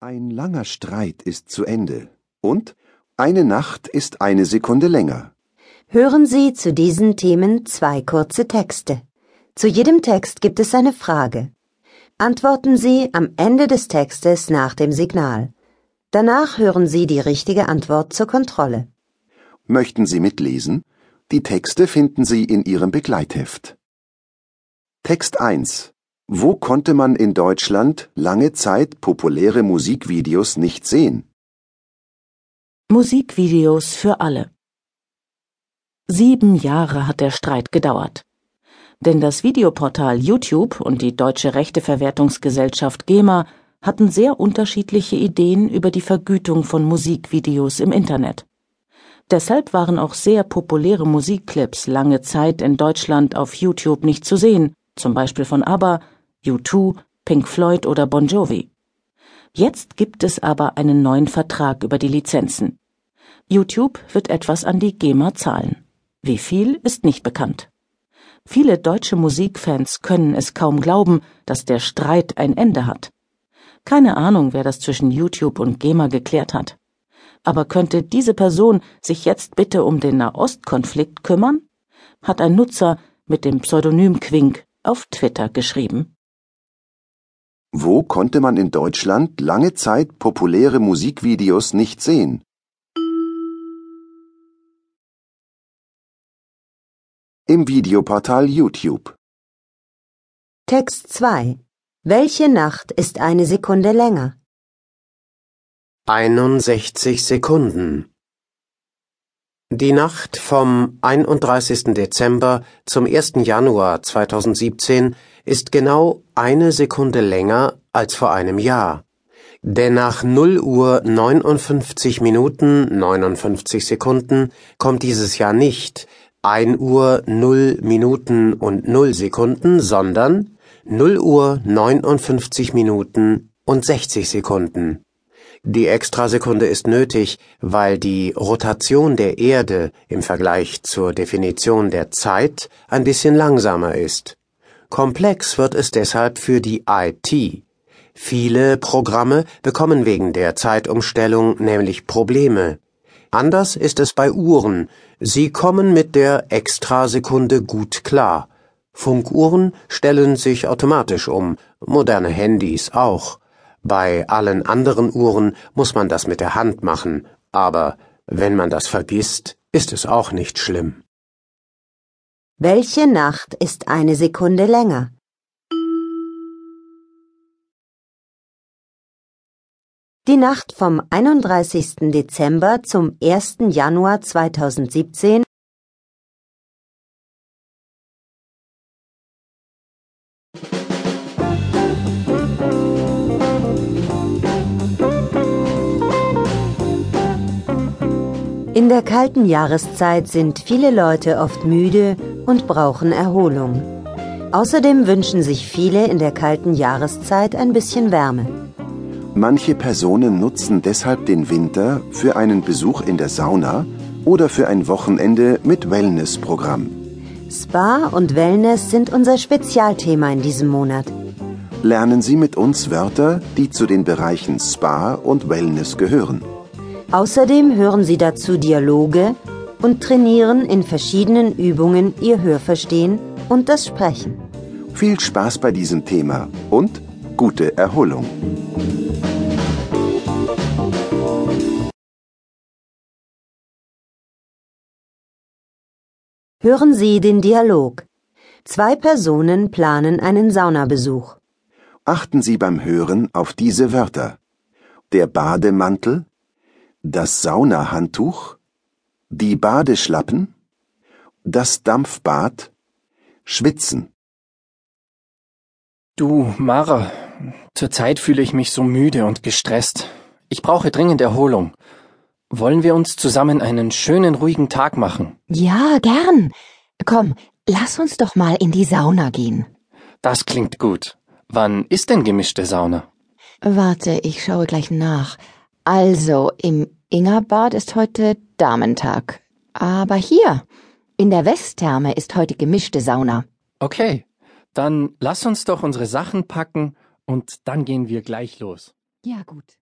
Ein langer Streit ist zu Ende und eine Nacht ist eine Sekunde länger. Hören Sie zu diesen Themen zwei kurze Texte. Zu jedem Text gibt es eine Frage. Antworten Sie am Ende des Textes nach dem Signal. Danach hören Sie die richtige Antwort zur Kontrolle. Möchten Sie mitlesen? Die Texte finden Sie in Ihrem Begleitheft. Text 1 Wo konnte man in Deutschland lange Zeit populäre Musikvideos nicht sehen? Musikvideos für alle. Sieben Jahre hat der Streit gedauert. Denn das Videoportal YouTube und die Deutsche Rechteverwertungsgesellschaft GEMA hatten sehr unterschiedliche Ideen über die Vergütung von Musikvideos im Internet. Deshalb waren auch sehr populäre Musikclips lange Zeit in Deutschland auf YouTube nicht zu sehen, zum Beispiel von ABBA, U2, Pink Floyd oder Bon Jovi. Jetzt gibt es aber einen neuen Vertrag über die Lizenzen. YouTube wird etwas an die GEMA zahlen. Wie viel ist nicht bekannt. Viele deutsche Musikfans können es kaum glauben, dass der Streit ein Ende hat. Keine Ahnung, wer das zwischen YouTube und GEMA geklärt hat. Aber könnte diese Person sich jetzt bitte um den Nahostkonflikt kümmern? Hat ein Nutzer mit dem Pseudonym Quink auf Twitter geschrieben. Wo konnte man in Deutschland lange Zeit populäre Musikvideos nicht sehen? Im Videoportal YouTube. Text 2 Welche Nacht ist eine Sekunde länger? 61 Sekunden. Die Nacht vom 31. Dezember zum 1. Januar 2017 ist genau eine Sekunde länger als vor einem Jahr. Denn nach 0 Uhr 59 Minuten 59 Sekunden kommt dieses Jahr nicht 1 Uhr 0 Minuten und 0 Sekunden, sondern 0 Uhr 59 Minuten und 60 Sekunden. Die Extrasekunde ist nötig, weil die Rotation der Erde im Vergleich zur Definition der Zeit ein bisschen langsamer ist. Komplex wird es deshalb für die IT. Viele Programme bekommen wegen der Zeitumstellung nämlich Probleme. Anders ist es bei Uhren. Sie kommen mit der Extrasekunde gut klar. Funkuhren stellen sich automatisch um, moderne Handys auch. Bei allen anderen Uhren muss man das mit der Hand machen, aber wenn man das vergisst, ist es auch nicht schlimm. Welche Nacht ist eine Sekunde länger? Die Nacht vom 31. Dezember zum 1. Januar 2017 In der kalten Jahreszeit sind viele Leute oft müde und brauchen Erholung. Außerdem wünschen sich viele in der kalten Jahreszeit ein bisschen Wärme. Manche Personen nutzen deshalb den Winter für einen Besuch in der Sauna oder für ein Wochenende mit Wellnessprogramm. Spa und Wellness sind unser Spezialthema in diesem Monat. Lernen Sie mit uns Wörter, die zu den Bereichen Spa und Wellness gehören. Außerdem hören Sie dazu Dialoge und trainieren in verschiedenen Übungen Ihr Hörverstehen und das Sprechen. Viel Spaß bei diesem Thema und gute Erholung. Hören Sie den Dialog. Zwei Personen planen einen Saunabesuch. Achten Sie beim Hören auf diese Wörter. Der Bademantel, das Saunahandtuch, die Badeschlappen, das Dampfbad, Schwitzen. Du, Mara, zurzeit fühle ich mich so müde und gestresst. Ich brauche dringend Erholung. Wollen wir uns zusammen einen schönen, ruhigen Tag machen? Ja, gern. Komm, lass uns doch mal in die Sauna gehen. Das klingt gut. Wann ist denn gemischte Sauna? Warte, ich schaue gleich nach. Also, im Ingerbad ist heute Damentag. Aber hier, in der Westtherme ist heute gemischte Sauna. Okay, dann lass uns doch unsere Sachen packen und dann gehen wir gleich los. Ja, gut.